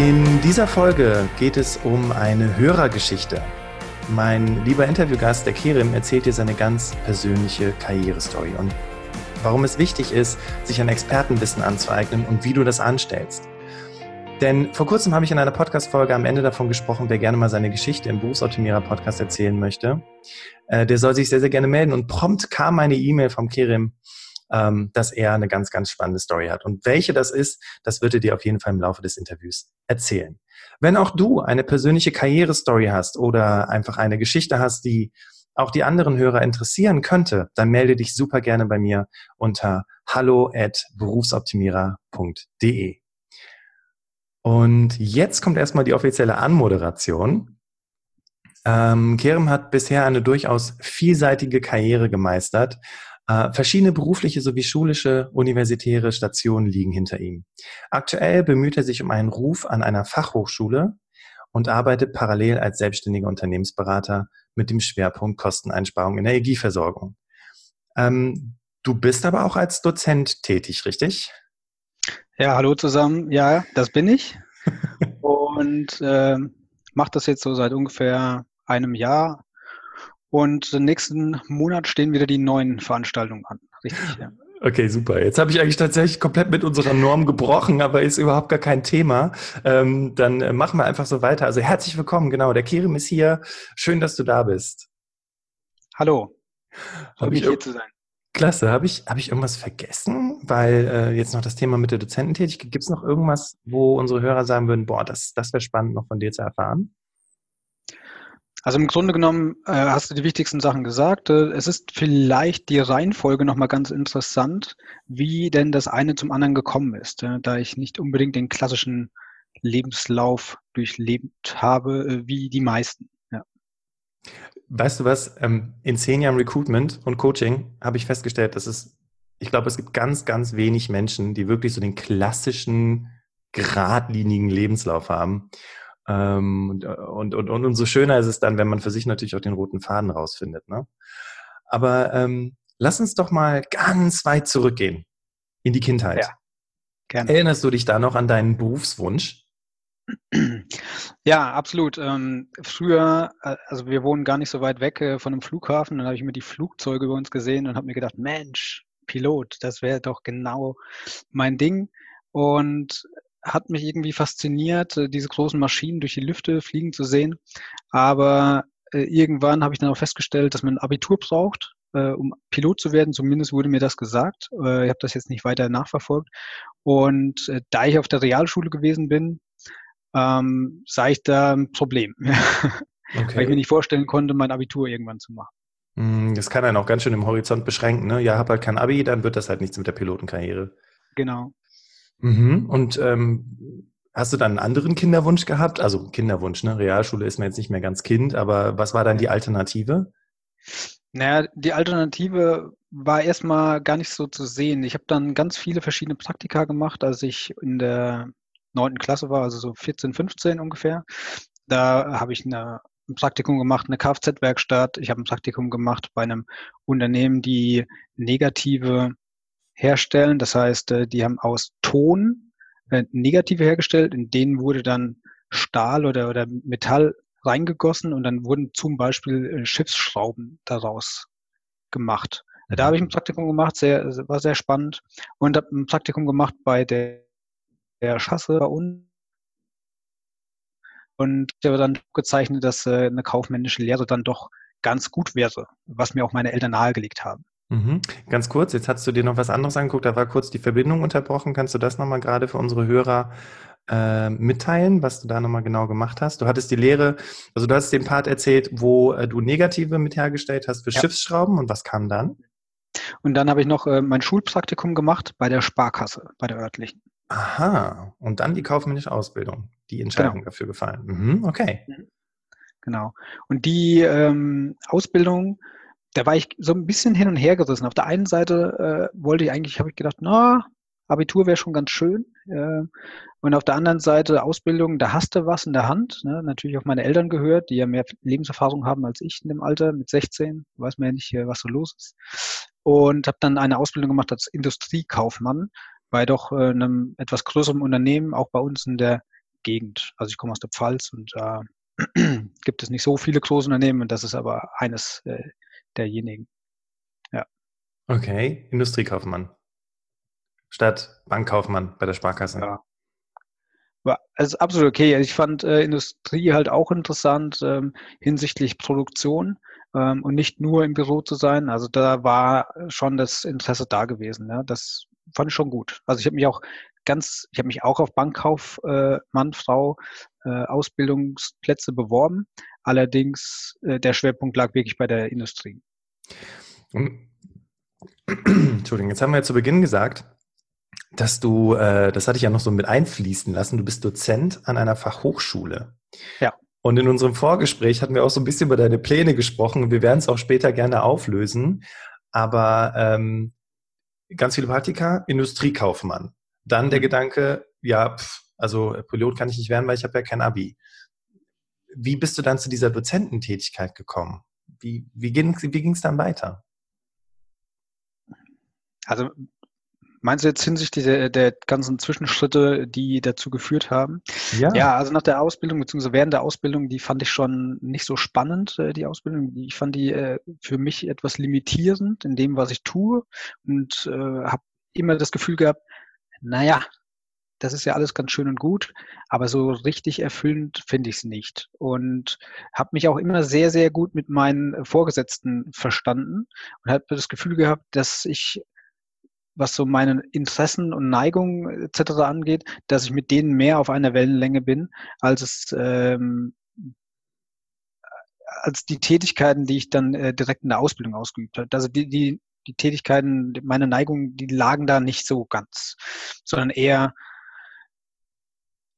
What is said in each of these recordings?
In dieser Folge geht es um eine Hörergeschichte. Mein lieber Interviewgast, der Kerim, erzählt dir seine ganz persönliche Karrierestory und warum es wichtig ist, sich ein Expertenwissen anzueignen und wie du das anstellst. Denn vor kurzem habe ich in einer Podcast-Folge am Ende davon gesprochen, wer gerne mal seine Geschichte im Berufsoptimierer-Podcast erzählen möchte, äh, der soll sich sehr, sehr gerne melden. Und prompt kam eine E-Mail vom Kerim, ähm, dass er eine ganz, ganz spannende Story hat. Und welche das ist, das wird er dir auf jeden Fall im Laufe des Interviews erzählen. Wenn auch du eine persönliche Karrierestory hast oder einfach eine Geschichte hast, die auch die anderen Hörer interessieren könnte, dann melde dich super gerne bei mir unter hallo. Und jetzt kommt erstmal die offizielle Anmoderation. Ähm, Kerem hat bisher eine durchaus vielseitige Karriere gemeistert äh, verschiedene berufliche sowie schulische, universitäre Stationen liegen hinter ihm. Aktuell bemüht er sich um einen Ruf an einer Fachhochschule und arbeitet parallel als selbstständiger Unternehmensberater mit dem Schwerpunkt Kosteneinsparung in der Energieversorgung. Ähm, du bist aber auch als Dozent tätig, richtig? Ja, hallo zusammen. Ja, das bin ich. und äh, mache das jetzt so seit ungefähr einem Jahr und nächsten Monat stehen wieder die neuen Veranstaltungen an. Richtig, ja. Okay, super. Jetzt habe ich eigentlich tatsächlich komplett mit unserer Norm gebrochen, aber ist überhaupt gar kein Thema. Ähm, dann äh, machen wir einfach so weiter. Also herzlich willkommen, genau. Der Kerem ist hier. Schön, dass du da bist. Hallo. Freue mich hier zu sein. Klasse. Habe ich, hab ich irgendwas vergessen? Weil äh, jetzt noch das Thema mit der Dozententätigkeit. Gibt es noch irgendwas, wo unsere Hörer sagen würden, boah, das, das wäre spannend, noch von dir zu erfahren? Also im Grunde genommen äh, hast du die wichtigsten Sachen gesagt. Äh, es ist vielleicht die Reihenfolge nochmal ganz interessant, wie denn das eine zum anderen gekommen ist, äh, da ich nicht unbedingt den klassischen Lebenslauf durchlebt habe, äh, wie die meisten. Ja. Weißt du was? Ähm, in zehn Jahren Recruitment und Coaching habe ich festgestellt, dass es, ich glaube, es gibt ganz, ganz wenig Menschen, die wirklich so den klassischen, geradlinigen Lebenslauf haben. Ähm, und, und, und, und umso schöner ist es dann, wenn man für sich natürlich auch den roten Faden rausfindet. Ne? Aber ähm, lass uns doch mal ganz weit zurückgehen in die Kindheit. Ja, gerne. Erinnerst du dich da noch an deinen Berufswunsch? Ja, absolut. Ähm, früher, äh, also wir wohnen gar nicht so weit weg äh, von einem Flughafen, dann habe ich mir die Flugzeuge über uns gesehen und habe mir gedacht, Mensch, Pilot, das wäre doch genau mein Ding. Und hat mich irgendwie fasziniert, äh, diese großen Maschinen durch die Lüfte fliegen zu sehen. Aber äh, irgendwann habe ich dann auch festgestellt, dass man ein Abitur braucht, äh, um Pilot zu werden. Zumindest wurde mir das gesagt. Äh, ich habe das jetzt nicht weiter nachverfolgt. Und da ich auf der Realschule gewesen bin, ähm, sah ich da ein Problem. Okay. Weil ich mir nicht vorstellen konnte, mein Abitur irgendwann zu machen. Hm, das kann einen auch ganz schön im Horizont beschränken. Ne? Ja, hab halt kein Abi, dann wird das halt nichts mit der Pilotenkarriere. Genau. Mhm. Und ähm, hast du dann einen anderen Kinderwunsch gehabt? Also Kinderwunsch, ne? Realschule ist mir jetzt nicht mehr ganz Kind, aber was war dann die Alternative? Naja, die Alternative war erstmal gar nicht so zu sehen. Ich habe dann ganz viele verschiedene Praktika gemacht, als ich in der neunten Klasse war, also so 14, 15 ungefähr. Da habe ich eine, ein Praktikum gemacht, eine Kfz-Werkstatt. Ich habe ein Praktikum gemacht bei einem Unternehmen, die negative herstellen. Das heißt, äh, die haben aus Ton äh, Negative hergestellt, in denen wurde dann Stahl oder, oder Metall reingegossen und dann wurden zum Beispiel äh, Schiffsschrauben daraus gemacht. Da habe ich ein. Praktikum gemacht, sehr, war sehr spannend und habe ein Praktikum gemacht bei der, der Schasse bei uns. Und ich habe dann gezeichnet, dass eine kaufmännische Lehre dann doch ganz gut wäre, was mir auch meine Eltern nahegelegt haben. Mhm. Ganz kurz, jetzt hast du dir noch was anderes angeguckt, da war kurz die Verbindung unterbrochen. Kannst du das nochmal gerade für unsere Hörer äh, mitteilen, was du da nochmal genau gemacht hast? Du hattest die Lehre, also du hast den Part erzählt, wo äh, du Negative mit hergestellt hast für ja. Schiffsschrauben und was kam dann? Und dann habe ich noch äh, mein Schulpraktikum gemacht bei der Sparkasse, bei der örtlichen. Aha, und dann die kaufmännische Ausbildung, die Entscheidung genau. dafür gefallen. Mhm, okay. Mhm. Genau. Und die ähm, Ausbildung, da war ich so ein bisschen hin und her gerissen. Auf der einen Seite äh, wollte ich eigentlich, habe ich gedacht, na, Abitur wäre schon ganz schön. Äh, und auf der anderen Seite Ausbildung, da hast du was in der Hand. Ne? Natürlich auf meine Eltern gehört, die ja mehr Lebenserfahrung haben als ich in dem Alter. Mit 16 weiß man ja nicht, äh, was so los ist. Und habe dann eine Ausbildung gemacht als Industriekaufmann bei doch äh, einem etwas größeren Unternehmen, auch bei uns in der Gegend. Also ich komme aus der Pfalz und da äh, gibt es nicht so viele große Unternehmen und das ist aber eines äh, derjenigen. Ja. Okay, Industriekaufmann. Statt Bankkaufmann bei der Sparkasse. Ja. War also absolut okay. Also ich fand äh, Industrie halt auch interessant ähm, hinsichtlich Produktion ähm, und nicht nur im Büro zu sein. Also da war schon das Interesse da gewesen. Ja. Das fand ich schon gut. Also ich habe mich auch ganz, ich habe mich auch auf Bankkaufmann, äh, Frau, äh, Ausbildungsplätze beworben. Allerdings äh, der Schwerpunkt lag wirklich bei der Industrie. Entschuldigung, jetzt haben wir ja zu Beginn gesagt, dass du, äh, das hatte ich ja noch so mit einfließen lassen, du bist Dozent an einer Fachhochschule. Ja. Und in unserem Vorgespräch hatten wir auch so ein bisschen über deine Pläne gesprochen. Wir werden es auch später gerne auflösen. Aber ähm, ganz viele Praktika, Industriekaufmann. Dann der mhm. Gedanke, ja, pff, also Pilot kann ich nicht werden, weil ich habe ja kein Abi. Wie bist du dann zu dieser Dozententätigkeit gekommen? Wie, wie ging es dann weiter? Also Meinst du jetzt hinsichtlich der, der ganzen Zwischenschritte, die dazu geführt haben? Ja. ja, also nach der Ausbildung, beziehungsweise während der Ausbildung, die fand ich schon nicht so spannend, äh, die Ausbildung. Ich fand die äh, für mich etwas limitierend in dem, was ich tue und äh, habe immer das Gefühl gehabt, naja, das ist ja alles ganz schön und gut, aber so richtig erfüllend finde ich es nicht. Und habe mich auch immer sehr, sehr gut mit meinen Vorgesetzten verstanden und habe das Gefühl gehabt, dass ich was so meine Interessen und Neigungen etc. angeht, dass ich mit denen mehr auf einer Wellenlänge bin, als es ähm, als die Tätigkeiten, die ich dann äh, direkt in der Ausbildung ausgeübt habe. Also die, die, die Tätigkeiten, meine Neigungen, die lagen da nicht so ganz, sondern eher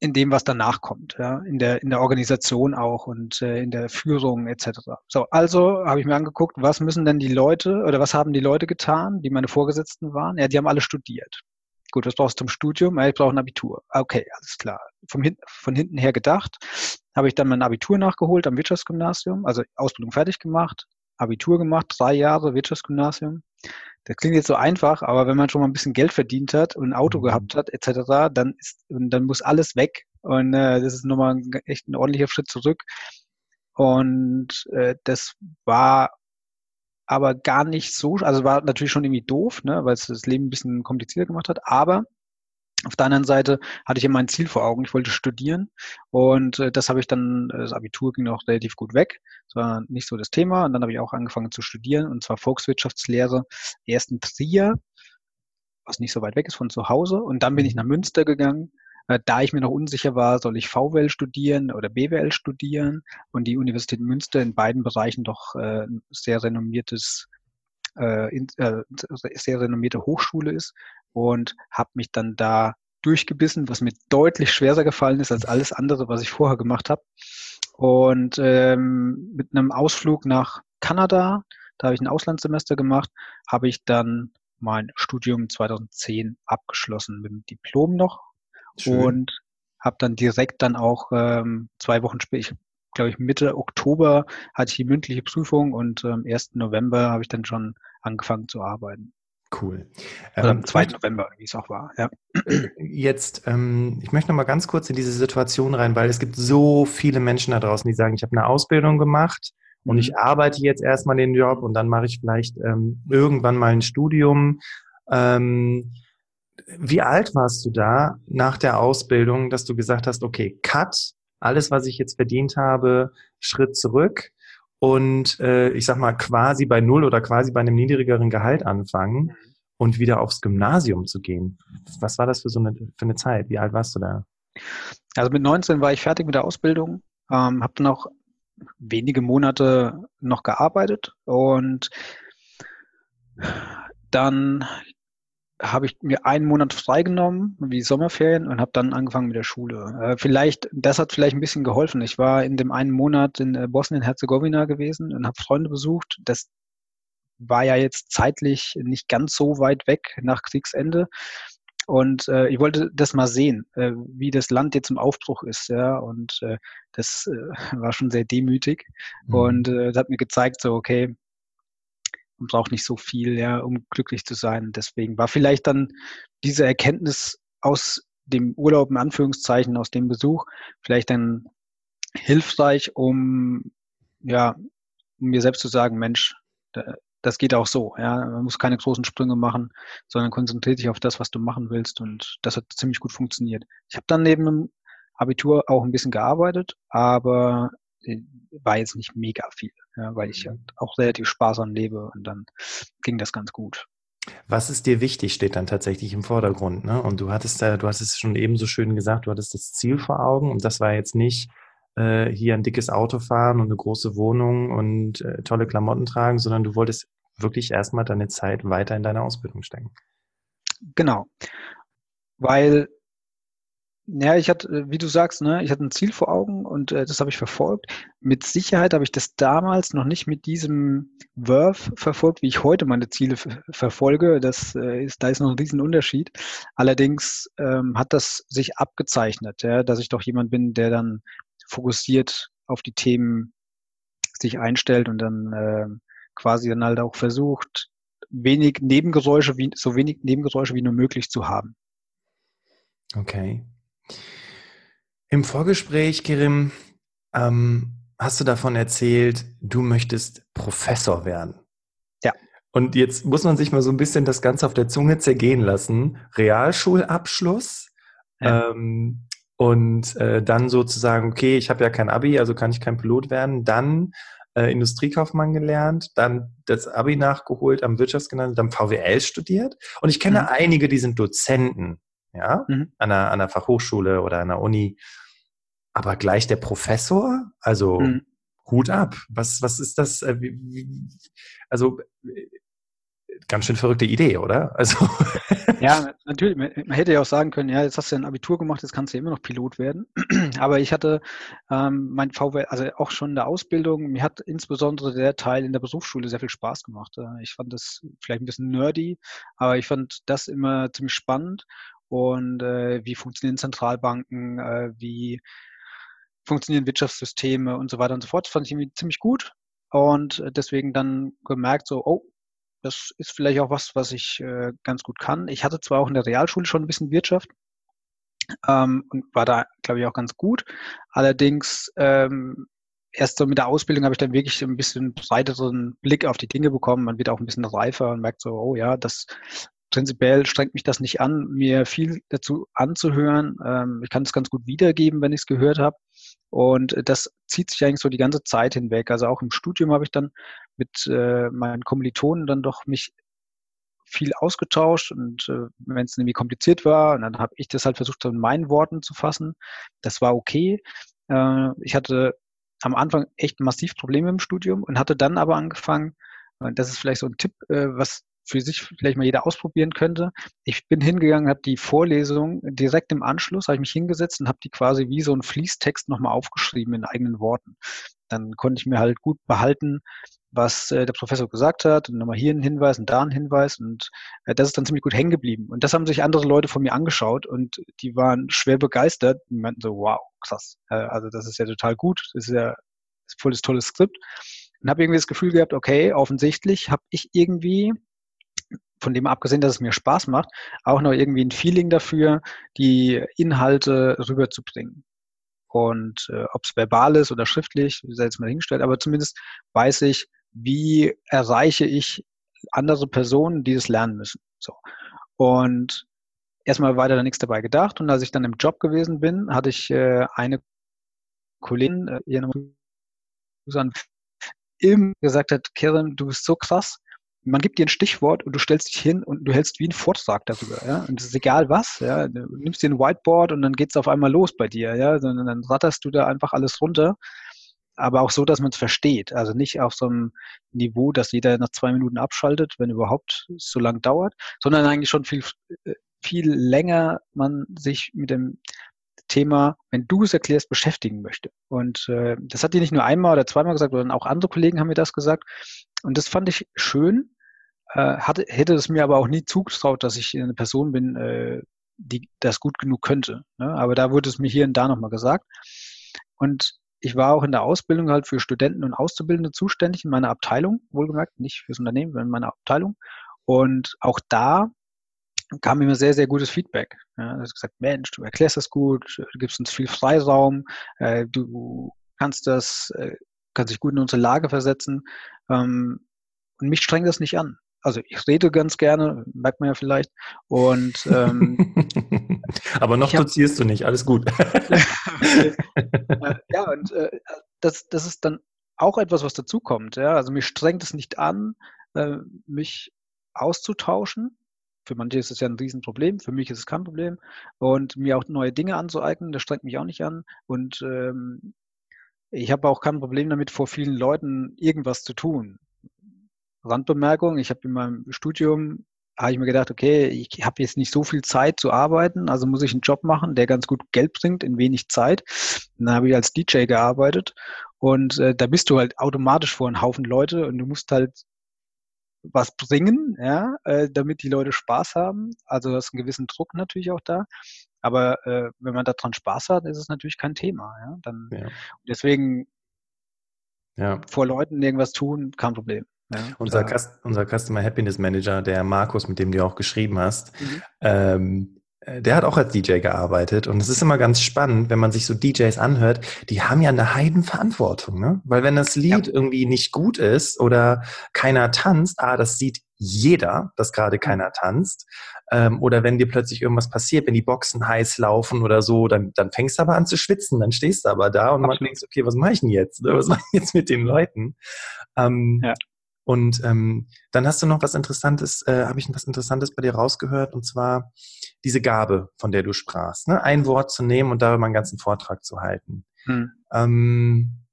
in dem, was danach kommt, ja, in der in der Organisation auch und äh, in der Führung etc. So, also habe ich mir angeguckt, was müssen denn die Leute oder was haben die Leute getan, die meine Vorgesetzten waren? Ja, die haben alle studiert. Gut, was brauchst du zum Studium? Ja, ich brauche ein Abitur. Okay, alles klar. Vom hin, von hinten her gedacht, habe ich dann mein Abitur nachgeholt am Wirtschaftsgymnasium, also Ausbildung fertig gemacht, Abitur gemacht, drei Jahre Wirtschaftsgymnasium. Das klingt jetzt so einfach, aber wenn man schon mal ein bisschen Geld verdient hat und ein Auto mhm. gehabt hat, etc., dann ist, dann muss alles weg. Und äh, das ist nochmal ein, echt ein ordentlicher Schritt zurück. Und äh, das war aber gar nicht so, also war natürlich schon irgendwie doof, ne, weil es das Leben ein bisschen komplizierter gemacht hat, aber auf der anderen Seite hatte ich immer ein Ziel vor Augen. Ich wollte studieren und äh, das habe ich dann, äh, das Abitur ging auch relativ gut weg. Das war nicht so das Thema. Und dann habe ich auch angefangen zu studieren und zwar Volkswirtschaftslehre erst in Trier, was nicht so weit weg ist von zu Hause. Und dann bin ich nach Münster gegangen. Äh, da ich mir noch unsicher war, soll ich VWL studieren oder BWL studieren und die Universität Münster in beiden Bereichen doch äh, sehr renommiertes äh, in, äh, sehr renommierte Hochschule ist und habe mich dann da durchgebissen, was mir deutlich schwerer gefallen ist als alles andere, was ich vorher gemacht habe. Und ähm, mit einem Ausflug nach Kanada, da habe ich ein Auslandssemester gemacht, habe ich dann mein Studium 2010 abgeschlossen mit dem Diplom noch Schön. und habe dann direkt dann auch ähm, zwei Wochen später, glaube ich, Mitte Oktober hatte ich die mündliche Prüfung und am ähm, 1. November habe ich dann schon angefangen zu arbeiten. Cool. Ähm, am 2. November, wie es auch war. Ja. Jetzt, ähm, ich möchte noch mal ganz kurz in diese Situation rein, weil es gibt so viele Menschen da draußen, die sagen, ich habe eine Ausbildung gemacht und ich mhm. arbeite jetzt erstmal den Job und dann mache ich vielleicht ähm, irgendwann mal ein Studium. Ähm, wie alt warst du da nach der Ausbildung, dass du gesagt hast, okay, Cut, alles, was ich jetzt verdient habe, Schritt zurück und äh, ich sag mal quasi bei null oder quasi bei einem niedrigeren Gehalt anfangen mhm. und wieder aufs Gymnasium zu gehen. Was war das für so eine, für eine Zeit? Wie alt warst du da? Also mit 19 war ich fertig mit der Ausbildung, ähm, habe dann auch wenige Monate noch gearbeitet und Dann habe ich mir einen Monat freigenommen, wie Sommerferien, und habe dann angefangen mit der Schule. Äh, vielleicht, das hat vielleicht ein bisschen geholfen. Ich war in dem einen Monat in äh, Bosnien-Herzegowina gewesen und habe Freunde besucht. Das war ja jetzt zeitlich nicht ganz so weit weg nach Kriegsende. Und äh, ich wollte das mal sehen, äh, wie das Land jetzt im Aufbruch ist, ja. Und äh, das äh, war schon sehr demütig. Mhm. Und das hat mir gezeigt, so, okay, man braucht nicht so viel, ja, um glücklich zu sein. Deswegen war vielleicht dann diese Erkenntnis aus dem Urlaub, in Anführungszeichen, aus dem Besuch, vielleicht dann hilfreich, um, ja, um mir selbst zu sagen, Mensch, das geht auch so. Ja, man muss keine großen Sprünge machen, sondern konzentriert sich auf das, was du machen willst. Und das hat ziemlich gut funktioniert. Ich habe dann neben dem Abitur auch ein bisschen gearbeitet, aber äh, war jetzt nicht mega viel, ja, weil ich halt auch relativ sparsam lebe und dann ging das ganz gut. Was ist dir wichtig, steht dann tatsächlich im Vordergrund. Ne? Und du hattest da, du hast es schon eben so schön gesagt, du hattest das Ziel vor Augen und das war jetzt nicht äh, hier ein dickes Auto fahren und eine große Wohnung und äh, tolle Klamotten tragen, sondern du wolltest wirklich erstmal deine Zeit weiter in deine Ausbildung stecken. Genau. Weil, ja, ich hatte, wie du sagst, ne, ich hatte ein Ziel vor Augen und äh, das habe ich verfolgt. Mit Sicherheit habe ich das damals noch nicht mit diesem Wurf verfolgt, wie ich heute meine Ziele verfolge. Das äh, ist, da ist noch ein riesen Unterschied. Allerdings ähm, hat das sich abgezeichnet, ja, dass ich doch jemand bin, der dann fokussiert auf die Themen sich einstellt und dann äh, quasi dann halt auch versucht, wenig Nebengeräusche, wie, so wenig Nebengeräusche wie nur möglich zu haben. Okay. Im Vorgespräch, Kirim, ähm, hast du davon erzählt, du möchtest Professor werden. Ja. Und jetzt muss man sich mal so ein bisschen das Ganze auf der Zunge zergehen lassen. Realschulabschluss, ja. ähm, und äh, dann sozusagen, okay, ich habe ja kein Abi, also kann ich kein Pilot werden. Dann äh, Industriekaufmann gelernt, dann das Abi nachgeholt, am Wirtschaftsgymnasium, dann VWL studiert. Und ich kenne mhm. einige, die sind Dozenten, ja, mhm. an, einer, an einer Fachhochschule oder an einer Uni. Aber gleich der Professor, also mhm. Hut ab. Was, was ist das? Äh, also ganz schön verrückte Idee, oder? Also ja, natürlich. Man hätte ja auch sagen können, ja, jetzt hast du ein Abitur gemacht, jetzt kannst du ja immer noch Pilot werden. Aber ich hatte ähm, mein VW, also auch schon in der Ausbildung, mir hat insbesondere der Teil in der Berufsschule sehr viel Spaß gemacht. Äh, ich fand das vielleicht ein bisschen nerdy, aber ich fand das immer ziemlich spannend. Und äh, wie funktionieren Zentralbanken, äh, wie funktionieren Wirtschaftssysteme und so weiter und so fort. Das fand ich irgendwie ziemlich gut. Und deswegen dann gemerkt, so, oh, das ist vielleicht auch was, was ich äh, ganz gut kann. Ich hatte zwar auch in der Realschule schon ein bisschen Wirtschaft ähm, und war da, glaube ich, auch ganz gut. Allerdings ähm, erst so mit der Ausbildung habe ich dann wirklich ein bisschen breiteren Blick auf die Dinge bekommen. Man wird auch ein bisschen reifer und merkt so, oh ja, das prinzipiell strengt mich das nicht an, mir viel dazu anzuhören. Ähm, ich kann es ganz gut wiedergeben, wenn ich es gehört habe. Und das zieht sich eigentlich so die ganze Zeit hinweg. Also auch im Studium habe ich dann mit äh, meinen Kommilitonen dann doch mich viel ausgetauscht und äh, wenn es irgendwie kompliziert war, dann habe ich das halt versucht, in meinen Worten zu fassen. Das war okay. Äh, ich hatte am Anfang echt massiv Probleme im Studium und hatte dann aber angefangen, und das ist vielleicht so ein Tipp, äh, was für sich vielleicht mal jeder ausprobieren könnte. Ich bin hingegangen, habe die Vorlesung direkt im Anschluss, habe ich mich hingesetzt und habe die quasi wie so ein Fließtext nochmal aufgeschrieben in eigenen Worten. Dann konnte ich mir halt gut behalten, was äh, der Professor gesagt hat und nochmal hier ein Hinweis und da ein Hinweis und äh, das ist dann ziemlich gut hängen geblieben. Und das haben sich andere Leute von mir angeschaut und die waren schwer begeistert und meinten so, wow, krass, äh, also das ist ja total gut, das ist ja voll das tolles Skript. Und habe irgendwie das Gefühl gehabt, okay, offensichtlich habe ich irgendwie von dem abgesehen, dass es mir Spaß macht, auch noch irgendwie ein Feeling dafür, die Inhalte rüberzubringen. Und äh, ob es verbal ist oder schriftlich, sei jetzt mal hingestellt, aber zumindest weiß ich, wie erreiche ich andere Personen, die das lernen müssen. So. Und erstmal weiter da nichts dabei gedacht. Und als ich dann im Job gewesen bin, hatte ich äh, eine Kollegin, äh, ihr im gesagt hat, Karen, du bist so krass, man gibt dir ein Stichwort und du stellst dich hin und du hältst wie einen Vortrag darüber, ja. Und es ist egal was, ja. Du nimmst dir ein Whiteboard und dann geht's auf einmal los bei dir, ja. Sondern dann ratterst du da einfach alles runter. aber auch so, dass man es versteht. Also nicht auf so einem Niveau, dass jeder nach zwei Minuten abschaltet, wenn überhaupt so lang dauert, sondern eigentlich schon viel, äh, viel länger man sich mit dem Thema, wenn du es erklärst, beschäftigen möchte. Und äh, das hat die nicht nur einmal oder zweimal gesagt, sondern auch andere Kollegen haben mir das gesagt. Und das fand ich schön, äh, hatte, hätte es mir aber auch nie zugetraut, dass ich eine Person bin, äh, die das gut genug könnte. Ne? Aber da wurde es mir hier und da nochmal gesagt. Und ich war auch in der Ausbildung halt für Studenten und Auszubildende zuständig in meiner Abteilung, wohlgemerkt, nicht fürs Unternehmen, sondern in meiner Abteilung. Und auch da kam immer sehr, sehr gutes Feedback. Ja, du hast gesagt, Mensch, du erklärst das gut, du gibst uns viel Freiraum, äh, du kannst das, äh, kannst dich gut in unsere Lage versetzen. Ähm, und mich strengt das nicht an also ich rede ganz gerne, merkt man ja vielleicht. Und ähm, aber noch dozierst du nicht, alles gut. Ja, und äh, das, das ist dann auch etwas, was dazukommt. Ja? Also mich strengt es nicht an, äh, mich auszutauschen. Für manche ist es ja ein Riesenproblem, für mich ist es kein Problem. Und mir auch neue Dinge anzueignen, das strengt mich auch nicht an. Und ähm, ich habe auch kein Problem damit, vor vielen Leuten irgendwas zu tun. Randbemerkung, ich habe in meinem Studium, habe ich mir gedacht, okay, ich habe jetzt nicht so viel Zeit zu arbeiten, also muss ich einen Job machen, der ganz gut Geld bringt in wenig Zeit. Und dann habe ich als DJ gearbeitet und äh, da bist du halt automatisch vor einem Haufen Leute und du musst halt was bringen, ja, äh, damit die Leute Spaß haben. Also das ist ein gewissen Druck natürlich auch da. Aber äh, wenn man daran Spaß hat, ist es natürlich kein Thema. Ja? Dann, ja. Deswegen ja. vor Leuten irgendwas tun, kein Problem. Ja, unser, unser, Customer Happiness Manager, der Markus, mit dem du auch geschrieben hast, mhm. ähm, äh, der hat auch als DJ gearbeitet und es ist immer ganz spannend, wenn man sich so DJs anhört, die haben ja eine Heidenverantwortung, ne? Weil wenn das Lied ja. irgendwie nicht gut ist oder keiner tanzt, ah, das sieht jeder, dass gerade keiner tanzt. Ähm, oder wenn dir plötzlich irgendwas passiert, wenn die Boxen heiß laufen oder so, dann, dann fängst du aber an zu schwitzen, dann stehst du aber da und man denkt, okay, was mache ich denn jetzt? Was mache ich jetzt mit den Leuten? Ähm, ja. Und ähm, dann hast du noch was Interessantes, äh, habe ich was Interessantes bei dir rausgehört, und zwar diese Gabe, von der du sprachst. Ne? Ein Wort zu nehmen und darüber einen ganzen Vortrag zu halten. Hm. Ähm,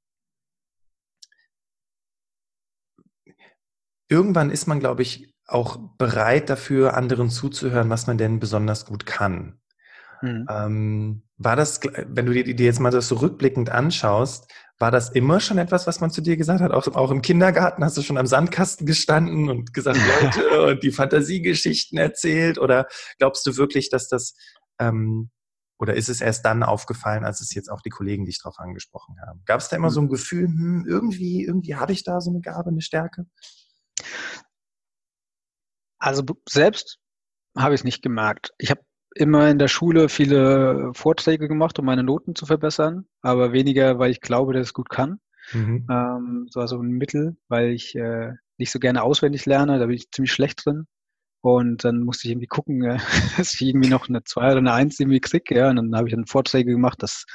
irgendwann ist man, glaube ich, auch bereit dafür, anderen zuzuhören, was man denn besonders gut kann. Hm. Ähm, war das, wenn du dir, dir jetzt mal das so rückblickend anschaust, war das immer schon etwas, was man zu dir gesagt hat? Auch, auch im Kindergarten hast du schon am Sandkasten gestanden und gesagt, Leute, und die Fantasiegeschichten erzählt? Oder glaubst du wirklich, dass das, ähm, oder ist es erst dann aufgefallen, als es jetzt auch die Kollegen dich darauf angesprochen haben? Gab es da immer hm. so ein Gefühl, hm, irgendwie, irgendwie habe ich da so eine Gabe, eine Stärke? Also selbst habe ich es nicht gemerkt. Ich habe immer in der Schule viele Vorträge gemacht, um meine Noten zu verbessern, aber weniger, weil ich glaube, dass ich es gut kann. Mhm. Ähm, so also ein Mittel, weil ich äh, nicht so gerne auswendig lerne, da bin ich ziemlich schlecht drin. Und dann musste ich irgendwie gucken, äh, dass ich irgendwie noch eine 2 oder eine 1 irgendwie kriege. Ja, und dann habe ich dann Vorträge gemacht. Das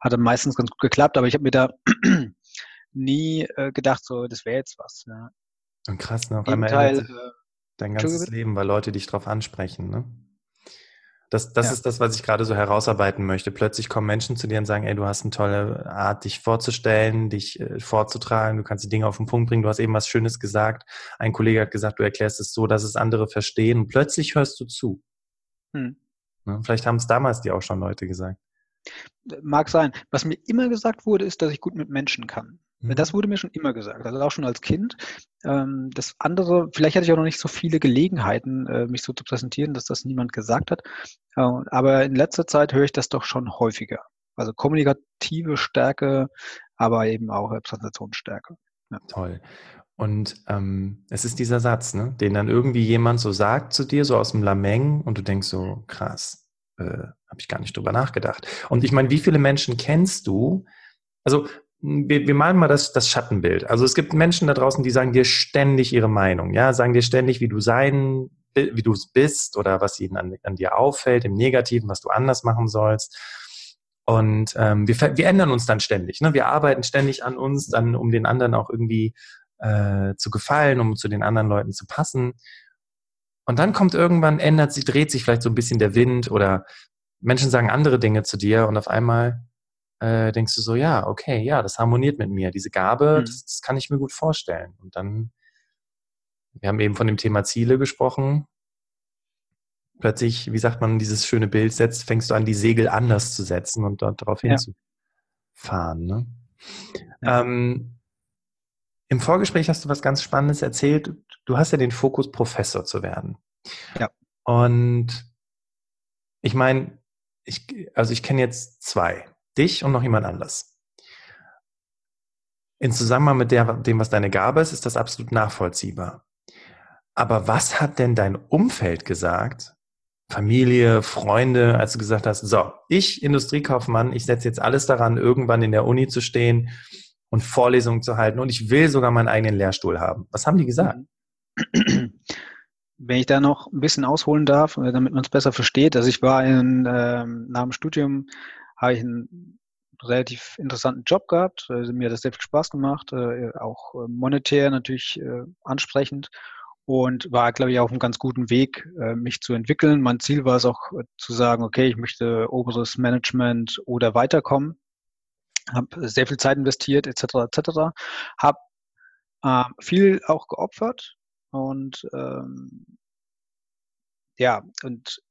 hat dann meistens ganz gut geklappt, aber ich habe mir da nie äh, gedacht, so, das wäre jetzt was. Ja. Und krass, ne? Auf einmal Teil, dein ganzes Leben, weil Leute dich drauf ansprechen, ne? Das, das ja. ist das, was ich gerade so herausarbeiten möchte. Plötzlich kommen Menschen zu dir und sagen, ey, du hast eine tolle Art, dich vorzustellen, dich äh, vorzutragen, du kannst die Dinge auf den Punkt bringen, du hast eben was Schönes gesagt. Ein Kollege hat gesagt, du erklärst es so, dass es andere verstehen und plötzlich hörst du zu. Hm. Ne? Vielleicht haben es damals dir auch schon Leute gesagt. Mag sein. Was mir immer gesagt wurde, ist, dass ich gut mit Menschen kann. Mhm. Das wurde mir schon immer gesagt, also auch schon als Kind. Ähm, das andere, vielleicht hatte ich auch noch nicht so viele Gelegenheiten, äh, mich so zu präsentieren, dass das niemand gesagt hat. Äh, aber in letzter Zeit höre ich das doch schon häufiger. Also kommunikative Stärke, aber eben auch Präsentationsstärke. Ja. Toll. Und ähm, es ist dieser Satz, ne, den dann irgendwie jemand so sagt zu dir, so aus dem Lameng, und du denkst so, krass, äh, habe ich gar nicht drüber nachgedacht. Und ich meine, wie viele Menschen kennst du? Also wir, wir malen mal das, das Schattenbild. Also es gibt Menschen da draußen, die sagen dir ständig ihre Meinung, ja, sagen dir ständig, wie du sein, wie du es bist oder was ihnen an, an, dir auffällt, im Negativen, was du anders machen sollst. Und ähm, wir, wir ändern uns dann ständig. Ne? Wir arbeiten ständig an uns, dann um den anderen auch irgendwie äh, zu gefallen, um zu den anderen Leuten zu passen. Und dann kommt irgendwann, ändert sich, dreht sich vielleicht so ein bisschen der Wind oder Menschen sagen andere Dinge zu dir und auf einmal äh, denkst du so, ja, okay, ja, das harmoniert mit mir. Diese Gabe, Mhm. das, das kann ich mir gut vorstellen. Und dann, wir haben eben von dem Thema Ziele gesprochen. Plötzlich, wie sagt man, dieses schöne Bild setzt, fängst du an, die Segel anders zu setzen und dort darauf Ja. hinzufahren. Ne? Ja. Ähm, Im Vorgespräch hast du was ganz Spannendes erzählt. Du hast ja den Fokus, Professor zu werden. Ja. Und ich meine, ich, also ich kenne jetzt zwei. Dich und noch jemand anders. In Zusammenhang mit der, dem, was deine Gabe ist, ist das absolut nachvollziehbar. Aber was hat denn dein Umfeld gesagt? Familie, Freunde, als du gesagt hast, so, ich Industriekaufmann, ich setze jetzt alles daran, irgendwann in der Uni zu stehen und Vorlesungen zu halten und ich will sogar meinen eigenen Lehrstuhl haben. Was haben die gesagt? Wenn ich da noch ein bisschen ausholen darf, äh, damit man es besser versteht. Also ich war in, ähm, nach dem Studium, habe ich einen relativ interessanten Job gehabt. Also mir hat das sehr viel Spaß gemacht, äh, auch äh, monetär natürlich ansprechend und war, glaube ich, auf einem ganz guten Weg, mich zu entwickeln. Mein Ziel war es auch zu sagen, okay, ich möchte oberes Management oder weiterkommen. Habe sehr viel Zeit investiert, etc., etc. Habe äh, viel auch geopfert und ähm, ja, und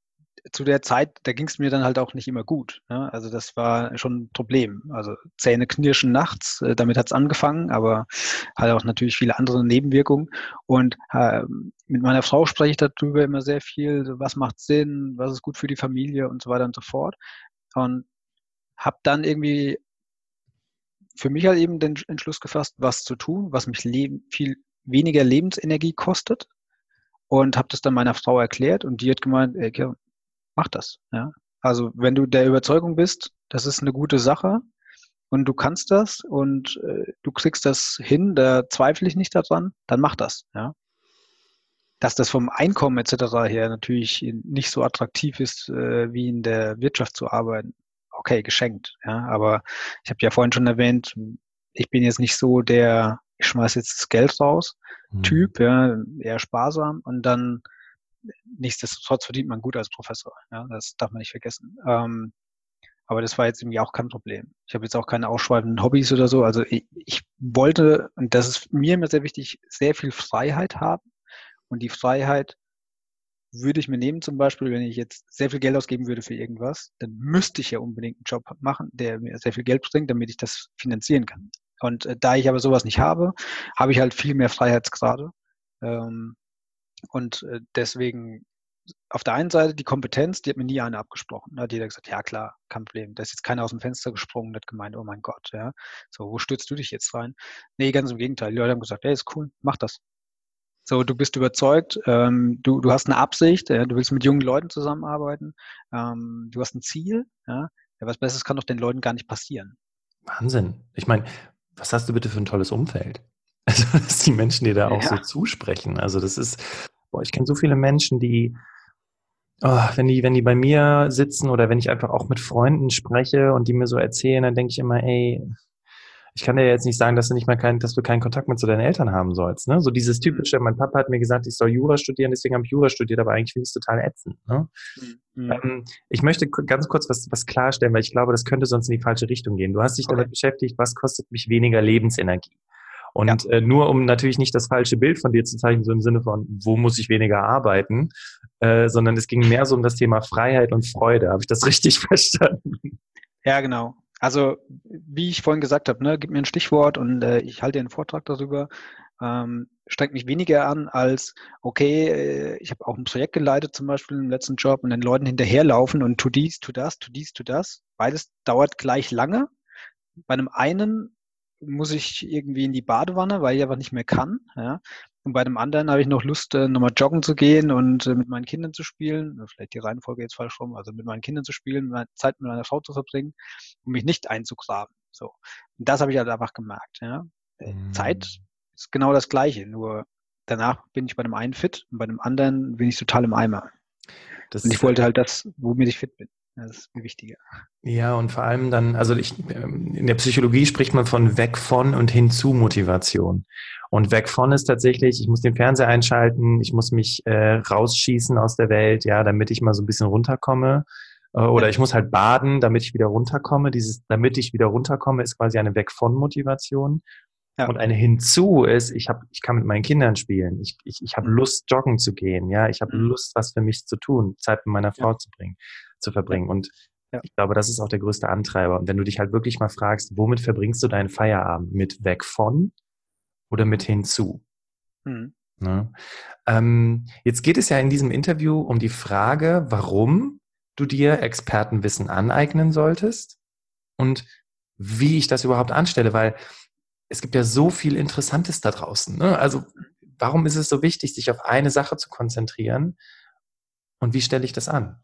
zu der Zeit, da ging es mir dann halt auch nicht immer gut. Ne? Also das war schon ein Problem. Also Zähne knirschen nachts, äh, damit hat's angefangen, aber hat auch natürlich viele andere Nebenwirkungen. Und äh, mit meiner Frau spreche ich darüber immer sehr viel, so, was macht Sinn, was ist gut für die Familie und so weiter und so fort. Und habe dann irgendwie für mich halt eben den Entschluss gefasst, was zu tun, was mich viel weniger Lebensenergie kostet. Und habe das dann meiner Frau erklärt und die hat gemeint, ey, mach das. Ja? Also wenn du der Überzeugung bist, das ist eine gute Sache und du kannst das und äh, du kriegst das hin, da zweifle ich nicht daran, dann mach das. Ja? Dass das vom Einkommen etc. her natürlich nicht so attraktiv ist, äh, wie in der Wirtschaft zu arbeiten. Okay, geschenkt. Ja? Aber ich habe ja vorhin schon erwähnt, ich bin jetzt nicht so der, ich schmeiß jetzt das Geld raus, Hm. Typ, ja, eher sparsam und dann nichtsdestotrotz verdient man gut als Professor. Ja, das darf man nicht vergessen. Ähm, aber das war jetzt irgendwie auch kein Problem. Ich habe jetzt auch keine ausschweifenden Hobbys oder so. Also ich, ich wollte, und das ist mir immer sehr wichtig, sehr viel Freiheit haben. Und die Freiheit würde ich mir nehmen, zum Beispiel, wenn ich jetzt sehr viel Geld ausgeben würde für irgendwas, dann müsste ich ja unbedingt einen Job machen, der mir sehr viel Geld bringt, damit ich das finanzieren kann. Und äh, da ich aber sowas nicht habe, habe ich halt viel mehr Freiheitsgrade. Ähm, und äh, deswegen auf der einen Seite die Kompetenz, die hat mir nie einer abgesprochen. Da hat jeder gesagt, ja klar, kein Problem. Da ist jetzt keiner aus dem Fenster gesprungen und hat gemeint, oh mein Gott, ja. So, wo stürzt du dich jetzt rein? Nee, ganz im Gegenteil. Die Leute haben gesagt, hey, ist cool, mach das. So, du bist überzeugt, ähm, du, du hast eine Absicht, ja, du willst mit jungen Leuten zusammenarbeiten, ähm, du hast ein Ziel, ja. ja. Was Besseres kann doch den Leuten gar nicht passieren. Wahnsinn. Ich meine, was hast du bitte für ein tolles Umfeld? Also, dass die Menschen dir da auch Ja. so zusprechen. Also, das ist, boah, ich kenne so viele Menschen, die, oh, wenn die, wenn die bei mir sitzen oder wenn ich einfach auch mit Freunden spreche und die mir so erzählen, dann denke ich immer, ey, ich kann dir jetzt nicht sagen, dass du nicht mal keinen, dass du keinen Kontakt mit zu deinen Eltern haben sollst. Ne? So dieses typische, mein Papa hat mir gesagt, ich soll Jura studieren, deswegen habe ich Jura studiert, aber eigentlich finde ich es total ätzend. Ne? Mhm. Ähm, ich möchte ganz kurz was, was klarstellen, weil ich glaube, das könnte sonst in die falsche Richtung gehen. Du hast dich Okay. damit beschäftigt, was kostet mich weniger Lebensenergie? Und äh, nur um natürlich nicht das falsche Bild von dir zu zeichnen, so im Sinne von, wo muss ich weniger arbeiten, äh, sondern es ging mehr so um das Thema Freiheit und Freude. Habe ich das richtig verstanden? Ja, genau. Also, wie ich vorhin gesagt habe, ne, gib mir ein Stichwort und äh, ich halte dir einen Vortrag darüber. Ähm, strengt mich weniger an als, okay, äh, ich habe auch ein Projekt geleitet, zum Beispiel im letzten Job, und den Leuten hinterherlaufen und tu dies, tu das, tu dies, tu das. Beides dauert gleich lange. Bei einem einen muss ich irgendwie in die Badewanne, weil ich einfach nicht mehr kann. Ja? Und bei dem anderen habe ich noch Lust, äh, nochmal joggen zu gehen und äh, mit meinen Kindern zu spielen. Vielleicht die Reihenfolge jetzt falsch rum, also mit meinen Kindern zu spielen, Zeit mit meiner Frau zu verbringen, um mich nicht einzugraben. So. Und das habe ich halt einfach gemerkt. Ja? Mhm. Zeit ist genau das Gleiche, nur danach bin ich bei dem einen fit und bei dem anderen bin ich total im Eimer. Das, Und ich wollte halt das, womit ich fit bin. Das ist mir wichtiger. Ja, und vor allem dann, also ich, ähm, in der Psychologie spricht man von weg von und hin zu Motivation. Und weg von ist tatsächlich, ich muss den Fernseher einschalten, ich muss mich äh, rausschießen aus der Welt, ja, damit ich mal so ein bisschen runterkomme. Äh, oder ich muss halt baden, damit ich wieder runterkomme. Dieses, damit ich wieder runterkomme, ist quasi eine Weg von Motivation. Ja. Und eine hinzu ist, ich habe, ich kann mit meinen Kindern spielen. Ich, ich, ich habe mhm. Lust, joggen zu gehen. Ja, ich habe mhm. Lust, was für mich zu tun, Zeit mit meiner Frau ja. zu bringen, zu verbringen. Und ja. ich glaube, das ist auch der größte Antreiber. Und wenn du dich halt wirklich mal fragst, womit verbringst du deinen Feierabend? Mit weg von oder mit hinzu? Mhm. Ne? Ähm, jetzt geht es ja in diesem Interview um die Frage, warum du dir Expertenwissen aneignen solltest und wie ich das überhaupt anstelle, weil es gibt ja so viel Interessantes da draußen. Ne? Also warum ist es so wichtig, sich auf eine Sache zu konzentrieren und wie stelle ich das an?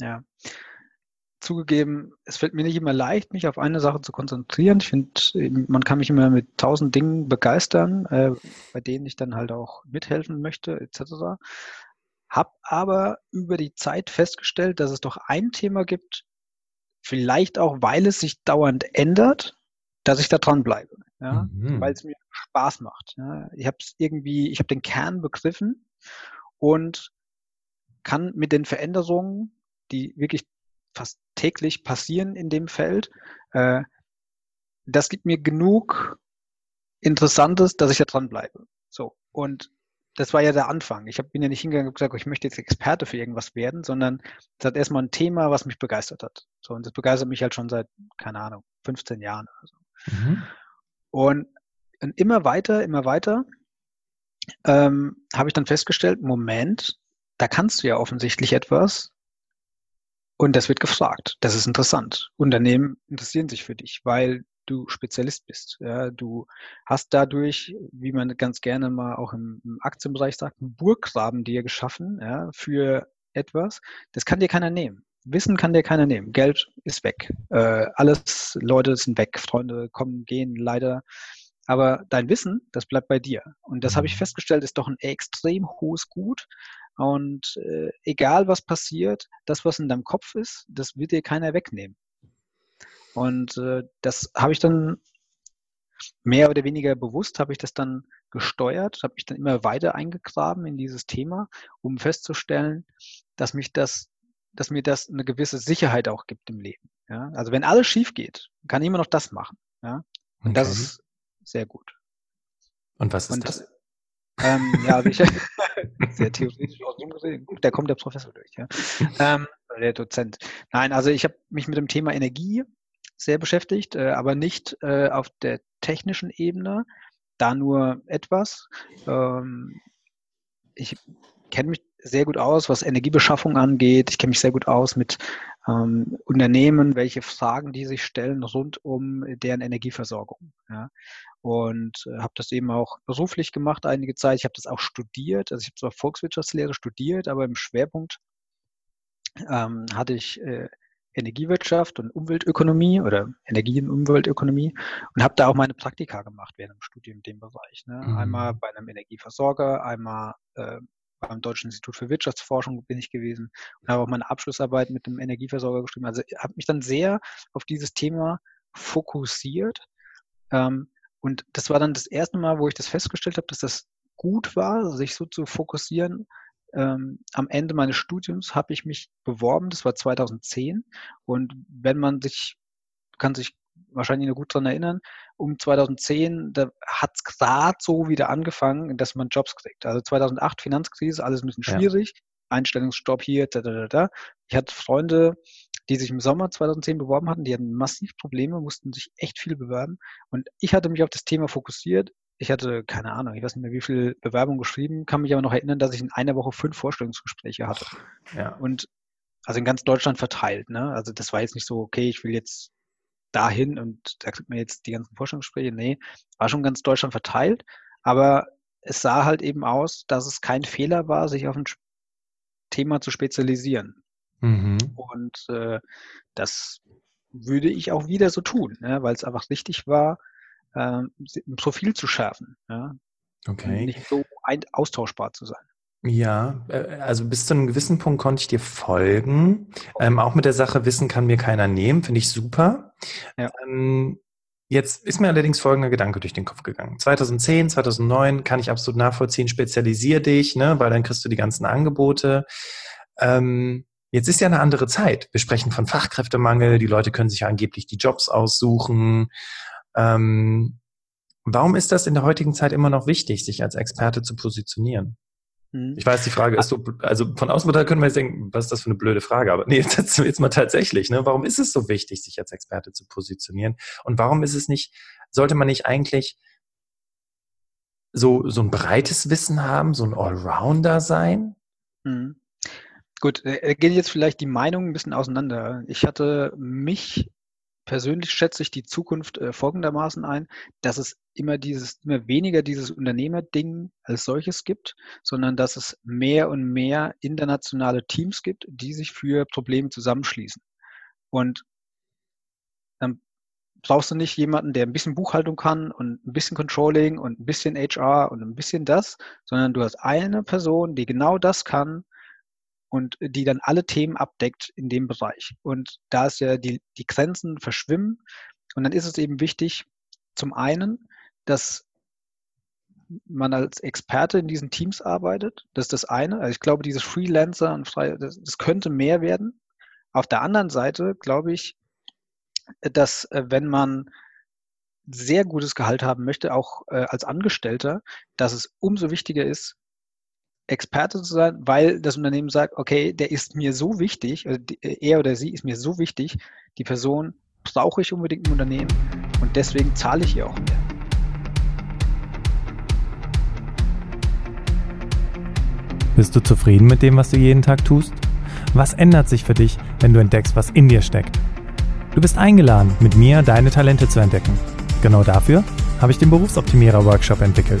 Ja, zugegeben, es fällt mir nicht immer leicht, mich auf eine Sache zu konzentrieren. Ich finde, man kann mich immer mit tausend Dingen begeistern, äh, bei denen ich dann halt auch mithelfen möchte, etc. Hab aber über die Zeit festgestellt, dass es doch ein Thema gibt, vielleicht auch, weil es sich dauernd ändert, dass ich da dran bleibe, ja? Mhm. weil es mir Spaß macht. Ja? Ich habe es irgendwie, ich habe den Kern begriffen und kann mit den Veränderungen, die wirklich fast täglich passieren in dem Feld. Äh, das gibt mir genug Interessantes, dass ich da dranbleibe. So. Und das war ja der Anfang. Ich hab, bin ja nicht hingegangen und gesagt, ich möchte jetzt Experte für irgendwas werden, sondern es hat erstmal ein Thema, was mich begeistert hat. So, und das begeistert mich halt schon seit, keine Ahnung, 15 Jahren oder so. Mhm. Und, und, immer weiter, immer weiter ähm, habe ich dann festgestellt, Moment, da kannst du ja offensichtlich etwas, und das wird gefragt. Das ist interessant. Unternehmen interessieren sich für dich, weil du Spezialist bist. Ja, du hast dadurch, wie man ganz gerne mal auch im, im Aktienbereich sagt, einen Burggraben dir geschaffen ja, für etwas. Das kann dir keiner nehmen. Wissen kann dir keiner nehmen. Geld ist weg. Äh, alles, Leute sind weg. Freunde kommen, gehen, leider. Aber dein Wissen, das bleibt bei dir. Und das habe ich mhm. festgestellt, ist doch ein extrem hohes Gut, und äh, egal was passiert, das, was in deinem Kopf ist, das wird dir keiner wegnehmen. Und äh, das habe ich dann mehr oder weniger bewusst, habe ich das dann gesteuert, habe ich dann immer weiter eingegraben in dieses Thema, um festzustellen, dass mich das, dass mir das eine gewisse Sicherheit auch gibt im Leben. Ja? Also wenn alles schief geht, kann ich immer noch das machen. Ja? Und okay. das ist sehr gut. Und was ist Und das? Ähm, ja, also ich, sehr theoretisch aus Zoom gesehen. Gut, da kommt der Professor durch, ja. Ähm, der Dozent. Nein, also ich habe mich mit dem Thema Energie sehr beschäftigt, äh, aber nicht äh, auf der technischen Ebene, da nur etwas. Ähm, ich kenne mich sehr gut aus, was Energiebeschaffung angeht. Ich kenne mich sehr gut aus mit ähm, Unternehmen, welche Fragen die sich stellen rund um deren Energieversorgung. Ja und äh, habe das eben auch beruflich gemacht einige Zeit. Ich habe das auch studiert. Also ich habe zwar Volkswirtschaftslehre studiert, aber im Schwerpunkt ähm, hatte ich äh, Energiewirtschaft und Umweltökonomie oder Energie- und Umweltökonomie und habe da auch meine Praktika gemacht während dem Studium in dem Bereich. Ne? Mhm. Einmal bei einem Energieversorger, einmal äh, beim Deutschen Institut für Wirtschaftsforschung bin ich gewesen und habe auch meine Abschlussarbeit mit dem Energieversorger geschrieben. Also habe mich dann sehr auf dieses Thema fokussiert ähm, und das war dann das erste Mal, wo ich das festgestellt habe, dass das gut war, sich so zu fokussieren. Ähm, am Ende meines Studiums habe ich mich beworben, das war 2010. Und wenn man sich, kann sich wahrscheinlich noch gut daran erinnern, um 2010, da hat es gerade so wieder angefangen, dass man Jobs kriegt. Also 2008 Finanzkrise, alles ein bisschen schwierig. Ja. Einstellungsstopp hier, da, da, da. Ich hatte Freunde, die sich im Sommer 2010 beworben hatten, die hatten massiv Probleme, mussten sich echt viel bewerben. Und ich hatte mich auf das Thema fokussiert. Ich hatte, keine Ahnung, ich weiß nicht mehr, wie viel Bewerbung geschrieben, kann mich aber noch erinnern, dass ich in einer Woche fünf Vorstellungsgespräche hatte. Ja. Und also in ganz Deutschland verteilt. Ne? Also das war jetzt nicht so, okay, ich will jetzt dahin und da kriegt man jetzt die ganzen Vorstellungsgespräche. Nee, war schon ganz Deutschland verteilt. Aber es sah halt eben aus, dass es kein Fehler war, sich auf ein Thema zu spezialisieren. Mhm. Und äh, das würde ich auch wieder so tun, ja, weil es einfach wichtig war, äh, ein Profil zu schärfen. Ja, okay. Nicht so ein, austauschbar zu sein. Ja, äh, also bis zu einem gewissen Punkt konnte ich dir folgen. Ähm, auch mit der Sache Wissen kann mir keiner nehmen, finde ich super. Ja. Ähm, jetzt ist mir allerdings folgender Gedanke durch den Kopf gegangen. 2010, 2009 kann ich absolut nachvollziehen, spezialisier dich, ne, weil dann kriegst du die ganzen Angebote. Ähm, Jetzt ist ja eine andere Zeit. Wir sprechen von Fachkräftemangel, die Leute können sich ja angeblich die Jobs aussuchen. Ähm, warum ist das in der heutigen Zeit immer noch wichtig, sich als Experte zu positionieren? Hm. Ich weiß, die Frage ist so, also von außen können wir jetzt denken, was ist das für eine blöde Frage? Aber nee, jetzt, jetzt mal tatsächlich, ne? Warum ist es so wichtig, sich als Experte zu positionieren? Und warum ist es nicht, sollte man nicht eigentlich so, so ein breites Wissen haben, so ein Allrounder sein? Mhm. Gut, äh, gehen jetzt vielleicht die Meinungen ein bisschen auseinander. Ich hatte mich persönlich schätze ich die Zukunft äh, folgendermaßen ein, dass es immer dieses, immer weniger dieses Unternehmerding als solches gibt, sondern dass es mehr und mehr internationale Teams gibt, die sich für Probleme zusammenschließen. Und dann brauchst du nicht jemanden, der ein bisschen Buchhaltung kann und ein bisschen Controlling und ein bisschen HR und ein bisschen das, sondern du hast eine Person, die genau das kann und die dann alle Themen abdeckt in dem Bereich. Und da ist ja die, die Grenzen verschwimmen und dann ist es eben wichtig, zum einen, dass man als Experte in diesen Teams arbeitet. Das ist das eine. Also ich glaube, dieses Freelancer und frei, das, das könnte mehr werden. Auf der anderen Seite glaube ich, dass äh, wenn man sehr gutes Gehalt haben möchte, auch äh, als Angestellter, dass es umso wichtiger ist, Experte zu sein, weil das Unternehmen sagt, okay, der ist mir so wichtig, also äh, er oder sie ist mir so wichtig, die Person brauche ich unbedingt im Unternehmen und deswegen zahle ich ihr auch mehr. Bist du zufrieden mit dem, was du jeden Tag tust? Was ändert sich für dich, wenn du entdeckst, was in dir steckt? Du bist eingeladen, mit mir deine Talente zu entdecken. Genau dafür habe ich den Berufsoptimierer Workshop entwickelt.